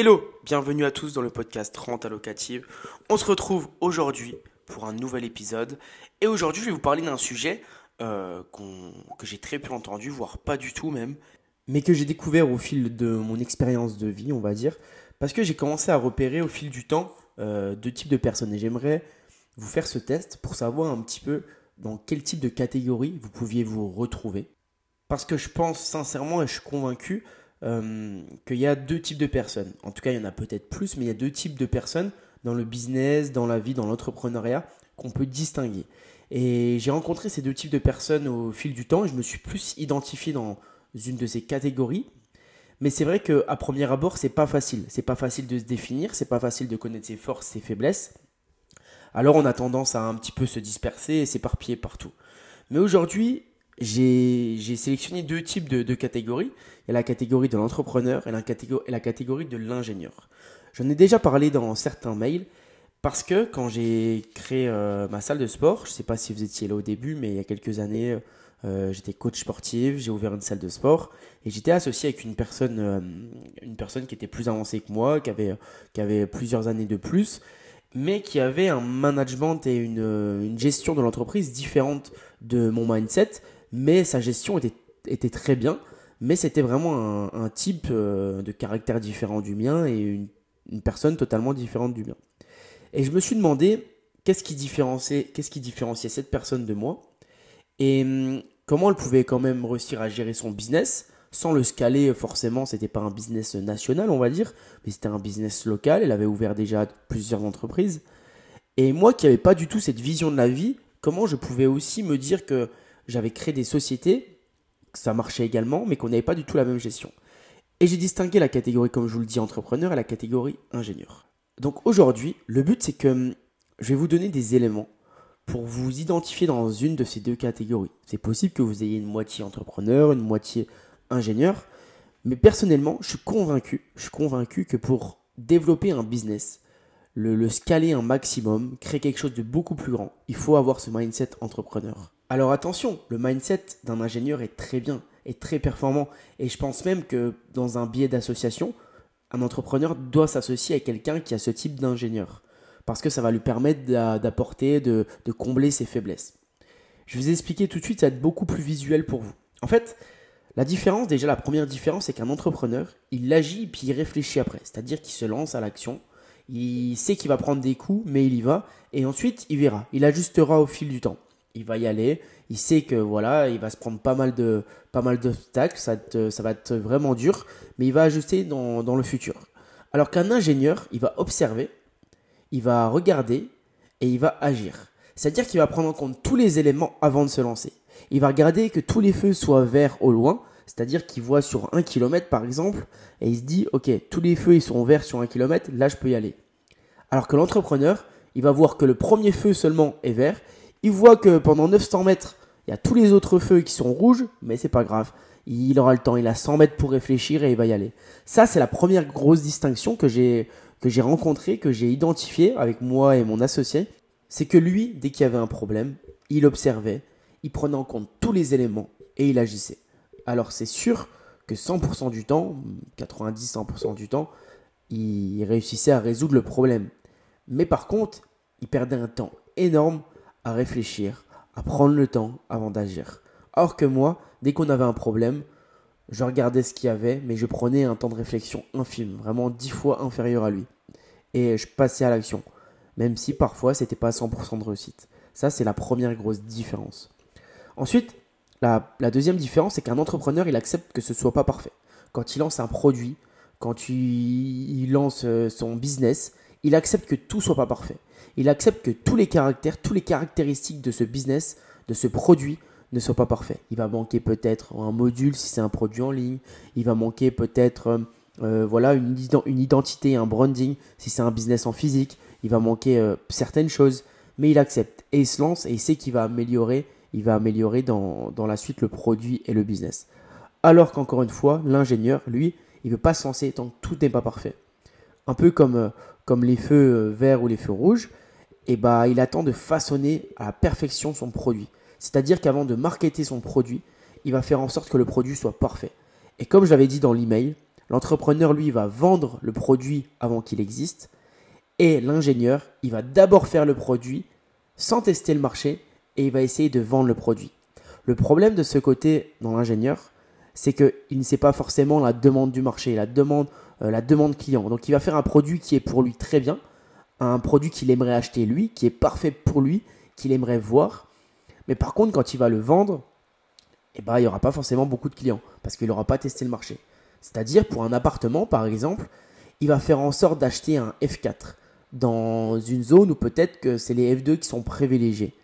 Hello, bienvenue à tous dans le podcast Renta Locative. On se retrouve aujourd'hui pour un nouvel épisode. Et aujourd'hui, je vais vous parler d'un sujet euh, que j'ai très peu entendu, voire pas du tout même, mais que j'ai découvert au fil de mon expérience de vie, on va dire, parce que j'ai commencé à repérer au fil du temps euh, deux types de personnes. Et j'aimerais vous faire ce test pour savoir un petit peu dans quel type de catégorie vous pouviez vous retrouver. Parce que je pense sincèrement et je suis convaincu euh, qu'il y a deux types de personnes. En tout cas, il y en a peut-être plus, mais il y a deux types de personnes dans le business, dans la vie, dans l'entrepreneuriat qu'on peut distinguer. Et j'ai rencontré ces deux types de personnes au fil du temps et je me suis plus identifié dans une de ces catégories. Mais c'est vrai qu'à premier abord, c'est pas facile. C'est pas facile de se définir, c'est pas facile de connaître ses forces, ses faiblesses. Alors on a tendance à un petit peu se disperser et s'éparpiller partout. Mais aujourd'hui, j'ai sélectionné deux types de, catégories. Il y a la catégorie de l'entrepreneur et, la catégorie de l'ingénieur. J'en ai déjà parlé dans certains mails parce que quand j'ai créé euh, ma salle de sport, je ne sais pas si vous étiez là au début, mais il y a quelques années, euh, j'étais coach sportif, j'ai ouvert une salle de sport et j'étais associé avec une personne, euh, une personne qui était plus avancée que moi, qui avait, qui avait plusieurs années de plus, mais qui avait un management et une, une gestion de l'entreprise différente de mon mindset mais sa gestion était, était très bien. Mais c'était vraiment un, type euh, de caractère différent du mien et une, personne totalement différente du mien. Et je me suis demandé qu'est-ce qui différenciait, cette personne de moi? Et hum, comment elle pouvait quand même réussir à gérer son business? Sans le scaler forcément. C'était pas un business national, on va dire, mais c'était un business local. Elle avait ouvert déjà plusieurs entreprises. Et moi qui n'avais pas du tout cette vision de la vie, comment je pouvais aussi me dire que j'avais créé des sociétés, ça marchait également, mais qu'on n'avait pas du tout la même gestion. Et j'ai distingué la catégorie, comme je vous le dis, entrepreneur et la catégorie ingénieur. Donc aujourd'hui, le but c'est que je vais vous donner des éléments pour vous identifier dans une de ces deux catégories. C'est possible que vous ayez une moitié entrepreneur, une moitié ingénieur, mais personnellement, je suis convaincu, je suis convaincu que pour développer un business, le, le scaler un maximum, créer quelque chose de beaucoup plus grand, il faut avoir ce mindset entrepreneur. Alors attention, le mindset d'un ingénieur est très bien, est très performant. Et je pense même que dans un biais d'association, un entrepreneur doit s'associer à quelqu'un qui a ce type d'ingénieur. Parce que ça va lui permettre d'apporter, de, combler ses faiblesses. Je vais vous expliquer tout de suite, ça va être beaucoup plus visuel pour vous. En fait, la différence, déjà la première différence, c'est qu'un entrepreneur, il agit puis il réfléchit après. C'est-à-dire qu'il se lance à l'action. Il sait qu'il va prendre des coups, mais il y va. Et ensuite, il verra. Il ajustera au fil du temps il va y aller. Il sait que voilà, il va se prendre pas mal de pas mal d'obstacles, ça, va être vraiment dur, mais il va ajuster dans, dans le futur. Alors qu'un ingénieur, il va observer, il va regarder et il va agir. C'est-à-dire qu'il va prendre en compte tous les éléments avant de se lancer. Il va regarder que tous les feux soient verts au loin, c'est-à-dire qu'il voit sur un kilomètre par exemple, et il se dit, ok, tous les feux ils sont verts sur un kilomètre, là je peux y aller. Alors que l'entrepreneur, il va voir que le premier feu seulement est vert, il voit que pendant 900 mètres, il y a tous les autres feux qui sont rouges, mais c'est pas grave. Il aura le temps, il a 100 mètres pour réfléchir et il va y aller. Ça, c'est la première grosse distinction que j'ai que j'ai rencontrée, que j'ai identifiée avec moi et mon associé. C'est que lui, dès qu'il y avait un problème, il observait, il prenait en compte tous les éléments et il agissait. Alors c'est sûr que 100% du temps, 90-100% du temps, il réussissait à résoudre le problème. Mais par contre, il perdait un temps énorme à réfléchir, à prendre le temps avant d'agir. Or que moi, dès qu'on avait un problème, je regardais ce qu'il y avait, mais je prenais un temps de réflexion infime, vraiment dix fois inférieur à lui. Et je passais à l'action, même si parfois c'était pas 100% de réussite. Ça, c'est la première grosse différence. Ensuite, la, deuxième différence, c'est qu'un entrepreneur, il accepte que ce soit pas parfait. Quand il lance un produit, quand il lance euh, son business, il accepte que tout soit pas parfait il accepte que tous les caractères, toutes les caractéristiques de ce business, de ce produit, ne soient pas parfaits. Il va manquer peut-être un module si c'est un produit en ligne. Il va manquer peut-être euh, euh, voilà une, identité, un branding si c'est un business en physique. Il va manquer euh, certaines choses, mais il accepte et il se lance et il sait qu'il va améliorer. Il va améliorer dans, dans, la suite le produit et le business. Alors qu'encore une fois, l'ingénieur, lui, il ne veut pas se lancer tant que tout n'est pas parfait. Un peu comme, comme les feux verts ou les feux rouges et bah, il attend de façonner à la perfection son produit. C'est-à-dire qu'avant de marketer son produit, il va faire en sorte que le produit soit parfait. Et comme je l'avais dit dans l'email, L'entrepreneur, lui, va vendre le produit avant qu'il existe. Et l'ingénieur, il va d'abord faire le produit sans tester le marché et il va essayer de vendre le produit. Le problème de ce côté dans l'ingénieur, c'est qu'il ne sait pas forcément la demande du marché, la demande, euh, la demande client. Donc il va faire un produit qui est pour lui très bien, un produit qu'il aimerait acheter lui, qui est parfait pour lui, qu'il aimerait voir. Mais par contre, quand il va le vendre, eh ben, il n'y aura pas forcément beaucoup de clients parce qu'il n'aura pas testé le marché. C'est-à-dire pour un appartement, par exemple, il va faire en sorte d'acheter un F4 dans une zone où peut-être que c'est les F2 qui sont privilégiés.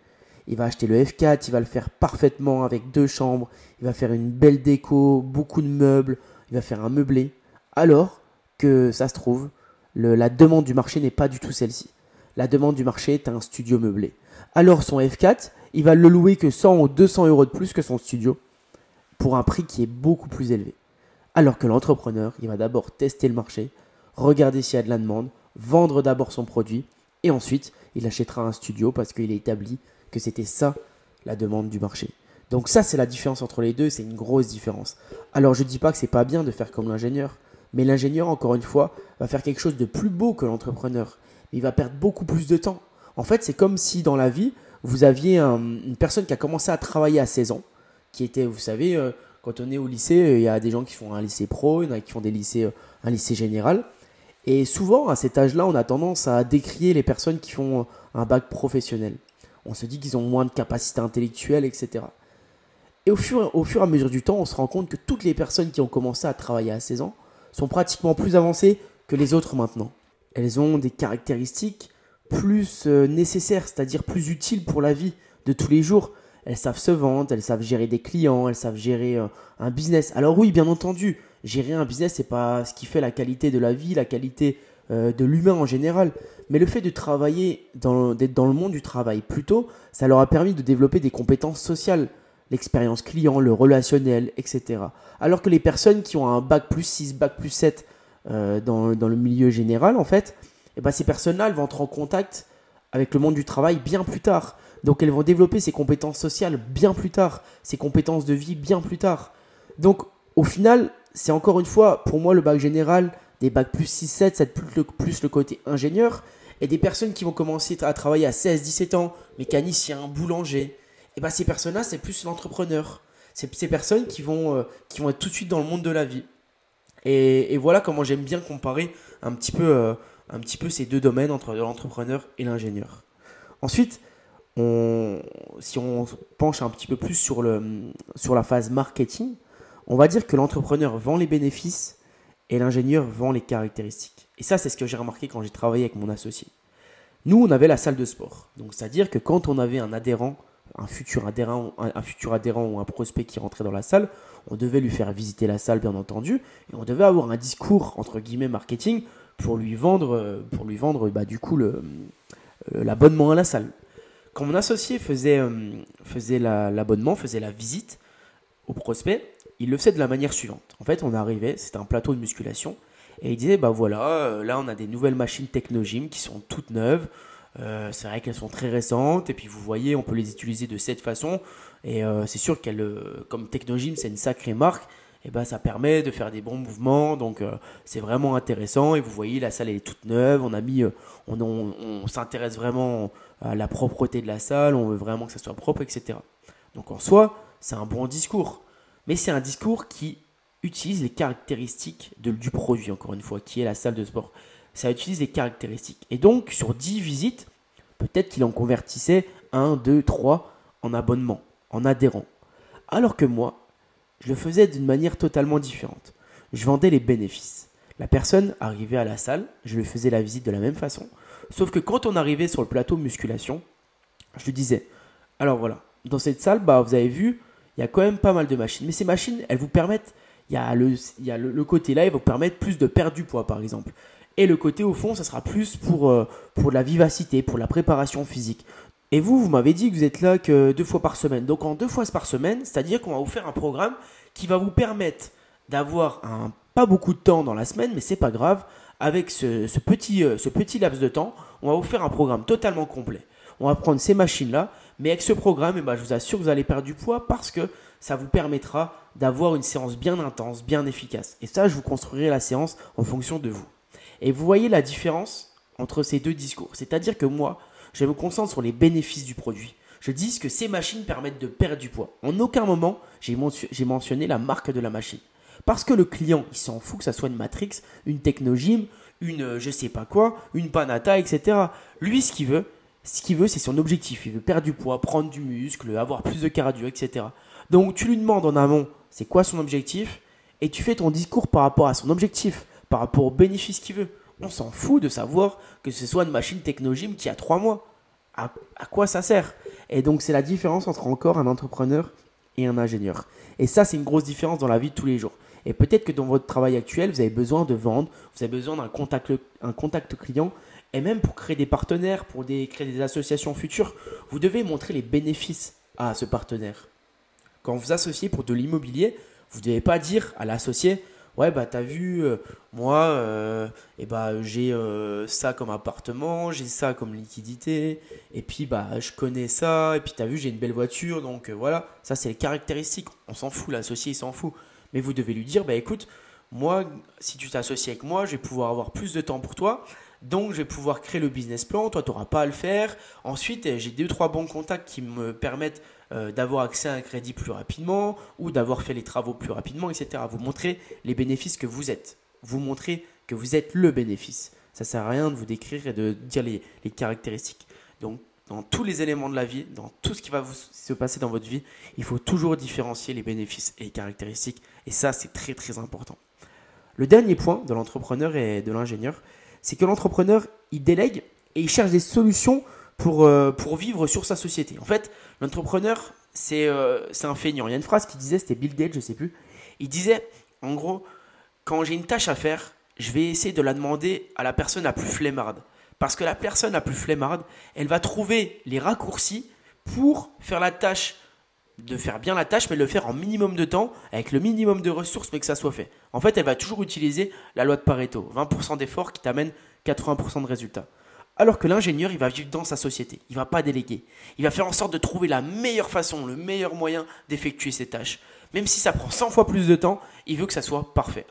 Il va acheter le F4, il va le faire parfaitement avec deux chambres, il va faire une belle déco, beaucoup de meubles, il va faire un meublé. Alors que ça se trouve, la demande du marché n'est pas du tout celle-ci. La demande du marché est un studio meublé. Alors son F4, il va le louer que 100 ou 200 euros de plus que son studio pour un prix qui est beaucoup plus élevé. Alors que l'entrepreneur, il va d'abord tester le marché, regarder s'il y a de la demande, vendre d'abord son produit et ensuite il achètera un studio parce qu'il est établi que c'était ça la demande du marché. Donc ça c'est la différence entre les deux, c'est une grosse différence. Alors je dis pas que c'est pas bien de faire comme l'ingénieur, mais l'ingénieur encore une fois va faire quelque chose de plus beau que l'entrepreneur. Il va perdre beaucoup plus de temps. En fait, c'est comme si dans la vie, vous aviez une personne qui a commencé à travailler à 16 ans, qui était, vous savez, euh, quand on est au lycée, euh, il y a des gens qui font un lycée pro, il y en a qui font des lycées, euh, un lycée général. Et souvent, à cet âge-là, on a tendance à décrier les personnes qui font un bac professionnel. On se dit qu'ils ont moins de capacité intellectuelle, etc. Et au fur, au fur et à mesure du temps, on se rend compte que toutes les personnes qui ont commencé à travailler à 16 ans sont pratiquement plus avancées que les autres maintenant. Elles ont des caractéristiques plus nécessaires, c'est-à-dire plus utiles pour la vie de tous les jours elles savent se vendre, elles savent gérer des clients, elles savent gérer euh, un business. Alors oui, bien entendu, gérer un business, c'est pas ce qui fait la qualité de la vie, la qualité euh, de l'humain en général. Mais le fait de travailler, d'être dans le monde du travail plutôt, ça leur a permis de développer des compétences sociales, l'expérience client, le relationnel, etc. Alors que les personnes qui ont un bac plus 6, bac plus 7 euh, dans, le milieu général, en fait, eh ben, ces personnes-là, elles vont entrer en contact avec le monde du travail bien plus tard. Donc elles vont développer ces compétences sociales bien plus tard, ces compétences de vie bien plus tard. Donc au final, c'est encore une fois, pour moi, le bac général, des bacs plus 6-7, c'est plus le, plus le côté ingénieur, et des personnes qui vont commencer à travailler à 16-17 ans, mécanicien, boulanger, et bien ces personnes-là, c'est plus l'entrepreneur. C'est ces personnes qui vont, euh, qui vont être tout de suite dans le monde de la vie. Et, voilà comment j'aime bien comparer un petit, peu, euh, un petit peu ces deux domaines entre l'entrepreneur et l'ingénieur. Ensuite, si on penche un petit peu plus sur, le, sur la phase marketing, on va dire que l'entrepreneur vend les bénéfices et l'ingénieur vend les caractéristiques. Et ça, c'est ce que j'ai remarqué quand j'ai travaillé avec mon associé. Nous, on avait la salle de sport. Donc, c'est-à-dire que quand on avait un adhérent, un futur adhérent, un, futur adhérent ou un prospect qui rentrait dans la salle, on devait lui faire visiter la salle, bien entendu, et on devait avoir un discours entre guillemets marketing pour lui vendre, pour lui vendre, bah, du coup, l'abonnement à la salle quand mon associé faisait, euh, faisait l'abonnement, faisait la visite au prospect, il le faisait de la manière suivante. En fait, on arrivait, c'était un plateau de musculation, et il disait, bah voilà, euh, là on a des nouvelles machines Technogym qui sont toutes neuves, euh, c'est vrai qu'elles sont très récentes, et puis vous voyez, on peut les utiliser de cette façon, et c'est sûr qu'elle, comme Technogym, c'est une sacrée marque, et ben ça permet de faire des bons mouvements, donc c'est vraiment intéressant, et vous voyez, la salle est toute neuve, on a mis, on, s'intéresse vraiment la propreté de la salle, on veut vraiment que ça soit propre, etc. Donc en soi, c'est un bon discours. Mais c'est un discours qui utilise les caractéristiques du produit, encore une fois, qui est la salle de sport. Ça utilise les caractéristiques. Et donc, sur 10 visites, peut-être qu'il en convertissait 1, 2, 3 en abonnement, en adhérent. Alors que moi, je le faisais d'une manière totalement différente. Je vendais les bénéfices. La personne arrivait à la salle, je lui faisais la visite de la même façon. Sauf que quand on arrivait sur le plateau musculation, je lui disais, alors voilà, dans cette salle, bah, vous avez vu, il y a quand même pas mal de machines. Mais ces machines, elles vous permettent, il y a le, il y a le, côté là, elles vous permettent plus de perdre du poids, par exemple. Et le côté au fond, ça sera plus pour, euh, pour la vivacité, pour la préparation physique. Et vous, vous m'avez dit que vous êtes là que deux fois par semaine. Donc en deux fois par semaine, c'est-à-dire qu'on va vous faire un programme qui va vous permettre d'avoir un pas beaucoup de temps dans la semaine, mais c'est pas grave, avec ce, petit, euh, ce petit laps de temps, on va vous faire un programme totalement complet. On va prendre ces machines-là, mais avec ce programme, eh ben, je vous assure que vous allez perdre du poids parce que ça vous permettra d'avoir une séance bien intense, bien efficace. Et ça, je vous construirai la séance en fonction de vous. Et vous voyez la différence entre ces deux discours. C'est-à-dire que moi, je me concentre sur les bénéfices du produit. Je dis que ces machines permettent de perdre du poids. En aucun moment, j'ai mentionné la marque de la machine. Parce que le client, il s'en fout que ça soit une Matrix, une Technogym, une euh, je sais pas quoi, une Panata, etc. Lui, ce qu'il veut, ce qu'il veut, c'est son objectif. Il veut perdre du poids, prendre du muscle, avoir plus de cardio, etc. Donc tu lui demandes en amont, c'est quoi son objectif, et tu fais ton discours par rapport à son objectif, par rapport aux bénéfices qu'il veut. On s'en fout de savoir que ce soit une machine Technogym qui a trois mois. À, à quoi ça sert? Et donc c'est la différence entre encore un entrepreneur et un ingénieur. Et ça, c'est une grosse différence dans la vie de tous les jours. Et peut-être que dans votre travail actuel, vous avez besoin de vendre, vous avez besoin d'un contact, un contact client. Et même pour créer des partenaires, pour créer des associations futures, vous devez montrer les bénéfices à ce partenaire. Quand vous associez pour de l'immobilier, vous ne devez pas dire à l'associé Ouais, bah t'as vu, euh, moi, euh, eh bah, j'ai euh, ça comme appartement, j'ai ça comme liquidité, et puis bah je connais ça, et puis t'as vu, j'ai une belle voiture, donc voilà, ça c'est les caractéristiques. On s'en fout, l'associé il s'en fout. Mais vous devez lui dire, bah écoute, moi, si tu t'associes avec moi, je vais pouvoir avoir plus de temps pour toi. Donc, je vais pouvoir créer le business plan. Toi, tu n'auras pas à le faire. Ensuite, j'ai deux, trois bons contacts qui me permettent euh, d'avoir accès à un crédit plus rapidement ou d'avoir fait les travaux plus rapidement, etc. Vous montrez les bénéfices que vous êtes. Vous montrez que vous êtes le bénéfice. Ça ne sert à rien de vous décrire et de dire les, les caractéristiques. Donc, dans tous les éléments de la vie, dans tout ce qui va vous se passer dans votre vie, il faut toujours différencier les bénéfices et les caractéristiques. Et ça, c'est très très important. Le dernier point de l'entrepreneur et de l'ingénieur, c'est que l'entrepreneur, il délègue et il cherche des solutions pour, euh, pour vivre sur sa société. En fait, l'entrepreneur, c'est euh, un feignant. Il y a une phrase qui disait, c'était Bill Gates, je sais plus. Il disait, en gros, quand j'ai une tâche à faire, je vais essayer de la demander à la personne la plus flemmarde. Parce que la personne la plus flemmarde, elle va trouver les raccourcis pour faire la tâche, de faire bien la tâche, mais le faire en minimum de temps, avec le minimum de ressources, mais que ça soit fait. En fait, elle va toujours utiliser la loi de Pareto, 20% d'efforts qui t'amène 80% de résultats. Alors que l'ingénieur, il va vivre dans sa société, il va pas déléguer. Il va faire en sorte de trouver la meilleure façon, le meilleur moyen d'effectuer ses tâches. Même si ça prend 100 fois plus de temps, il veut que ça soit parfait.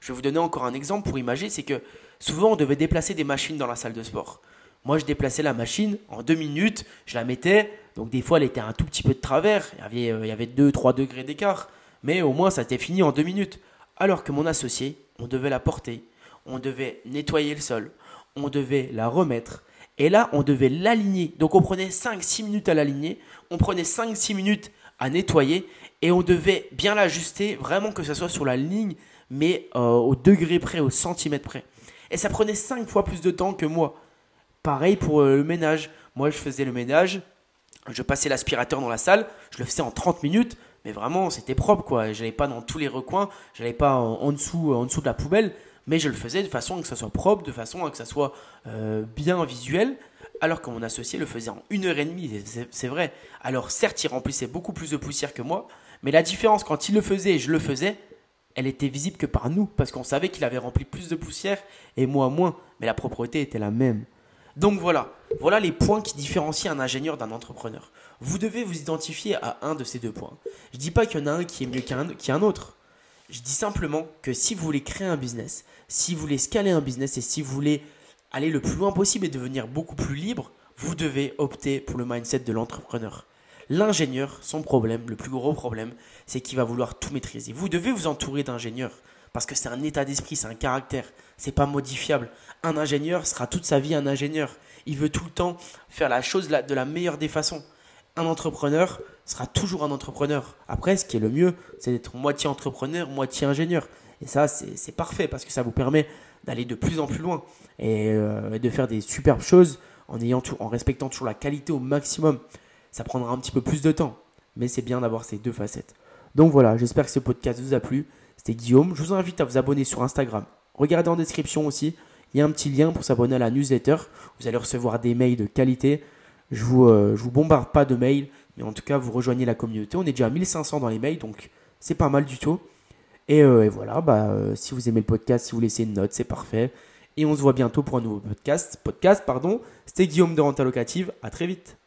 Je vais vous donner encore un exemple pour imaginer, c'est que souvent on devait déplacer des machines dans la salle de sport. Moi, je déplaçais la machine en deux minutes, je la mettais, donc des fois elle était un tout petit peu de travers, il y avait, euh, il y avait 2-3 degrés d'écart, mais au moins ça était fini en deux minutes. Alors que mon associé, on devait la porter, on devait nettoyer le sol, on devait la remettre, et là on devait l'aligner. Donc on prenait 5-6 minutes à l'aligner, on prenait 5-6 minutes à nettoyer, et on devait bien l'ajuster, vraiment que ça soit sur la ligne mais euh, au degré près, au centimètre près. Et ça prenait 5 fois plus de temps que moi. Pareil pour euh, le ménage. Moi, je faisais le ménage, je passais l'aspirateur dans la salle, je le faisais en 30 minutes, mais vraiment, c'était propre, quoi. Je n'allais pas dans tous les recoins, je n'allais pas en, dessous, en dessous de la poubelle, mais je le faisais de façon à que ça soit propre, de façon à que ça soit euh, bien visuel, alors que mon associé le faisait en une heure et demie, c'est vrai. Alors certes, il remplissait beaucoup plus de poussière que moi, mais la différence quand il le faisait et je le faisais, elle était visible que par nous, parce qu'on savait qu'il avait rempli plus de poussière et moi moins, mais la propreté était la même. Donc voilà, voilà les points qui différencient un ingénieur d'un entrepreneur. Vous devez vous identifier à un de ces deux points. Je ne dis pas qu'il y en a un qui est mieux qu'un autre. Je dis simplement que si vous voulez créer un business, si vous voulez scaler un business et si vous voulez aller le plus loin possible et devenir beaucoup plus libre, vous devez opter pour le mindset de l'entrepreneur. L'ingénieur, son problème, le plus gros problème, c'est qu'il va vouloir tout maîtriser. Vous devez vous entourer d'ingénieurs parce que c'est un état d'esprit, c'est un caractère, c'est pas modifiable. Un ingénieur sera toute sa vie un ingénieur. Il veut tout le temps faire la chose de la meilleure des façons. Un entrepreneur sera toujours un entrepreneur. Après, ce qui est le mieux, c'est d'être moitié entrepreneur, moitié ingénieur. Et ça, c'est parfait parce que ça vous permet d'aller de plus en plus loin et euh, de faire des superbes choses en, ayant en respectant toujours la qualité au maximum. Ça prendra un petit peu plus de temps, mais c'est bien d'avoir ces deux facettes. Donc voilà, j'espère que ce podcast vous a plu. C'était Guillaume. Je vous invite à vous abonner sur Instagram. Regardez en description aussi, il y a un petit lien pour s'abonner à la newsletter. Vous allez recevoir des mails de qualité. Je vous, euh, vous bombarde pas de mails, mais en tout cas, vous rejoignez la communauté. On est déjà à 1500 dans les mails, donc c'est pas mal du tout. Et, euh, voilà, bah, euh, si vous aimez le podcast, si vous laissez une note, c'est parfait. Et on se voit bientôt pour un nouveau podcast. Podcast, pardon. C'était Guillaume de Renta Locative. À très vite.